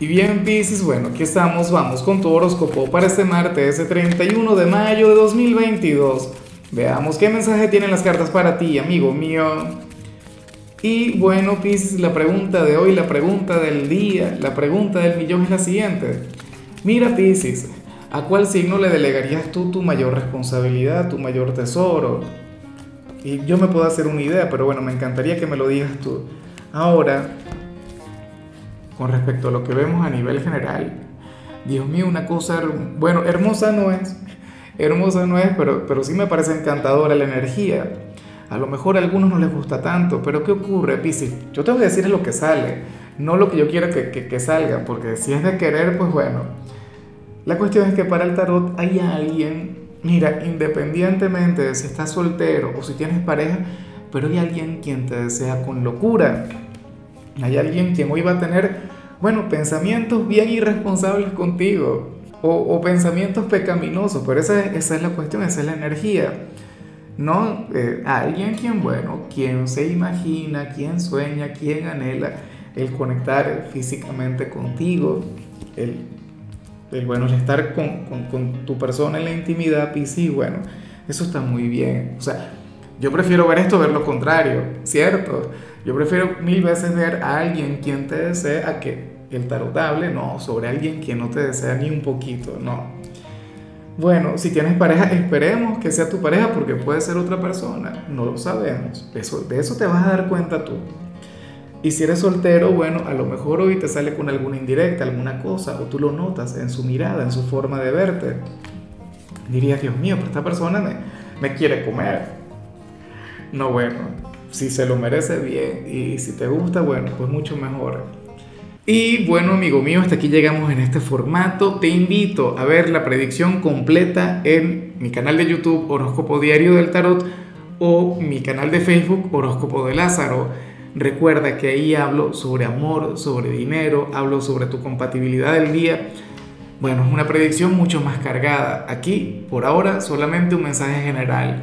Y bien, Pisces, bueno, aquí estamos, vamos con tu horóscopo para este martes, ese 31 de mayo de 2022. Veamos qué mensaje tienen las cartas para ti, amigo mío. Y bueno, Pisces, la pregunta de hoy, la pregunta del día, la pregunta del millón es la siguiente. Mira, Pisces, ¿a cuál signo le delegarías tú tu mayor responsabilidad, tu mayor tesoro? Y yo me puedo hacer una idea, pero bueno, me encantaría que me lo digas tú. Ahora, con respecto a lo que vemos a nivel general, Dios mío, una cosa, bueno, hermosa no es, hermosa no es, pero, pero sí me parece encantadora la energía. A lo mejor a algunos no les gusta tanto, pero ¿qué ocurre, Piscis? Yo te voy a decir lo que sale, no lo que yo quiero que, que, que salga, porque si es de querer, pues bueno. La cuestión es que para el tarot hay alguien, mira, independientemente de si estás soltero o si tienes pareja, pero hay alguien quien te desea con locura. Hay alguien quien hoy va a tener, bueno, pensamientos bien irresponsables contigo o, pensamientos pecaminosos, pero esa, esa, es la cuestión, esa es la energía. No, eh, alguien quien, bueno, quien se imagina, quien sueña, quien anhela el conectar físicamente contigo, el, el bueno, estar con, con, con, tu persona en la intimidad, y sí, bueno, eso está muy bien. O sea, yo prefiero ver esto, ver lo contrario, ¿cierto? Yo prefiero mil veces ver a alguien quien te desea a que el tarot hable, no, sobre alguien quien no te desea ni un poquito, no. Bueno, si tienes pareja, esperemos que sea tu pareja porque puede ser otra persona, no lo sabemos, eso, de eso te vas a dar cuenta tú. Y si eres soltero, bueno, a lo mejor hoy te sale con alguna indirecta, alguna cosa, o tú lo notas en su mirada, en su forma de verte. Dirías, Dios mío, pero esta persona me, me quiere comer no, bueno, si se lo merece bien y si te gusta, bueno, pues mucho mejor. Y bueno, amigo mío, hasta aquí llegamos en este formato. Te invito a ver la predicción completa en mi canal de YouTube Horóscopo Diario del Tarot o mi canal de Facebook Horóscopo de Lázaro. Recuerda que ahí hablo sobre amor, sobre dinero, hablo sobre tu compatibilidad del día. Bueno, es una predicción mucho más cargada. Aquí, por ahora, solamente un mensaje general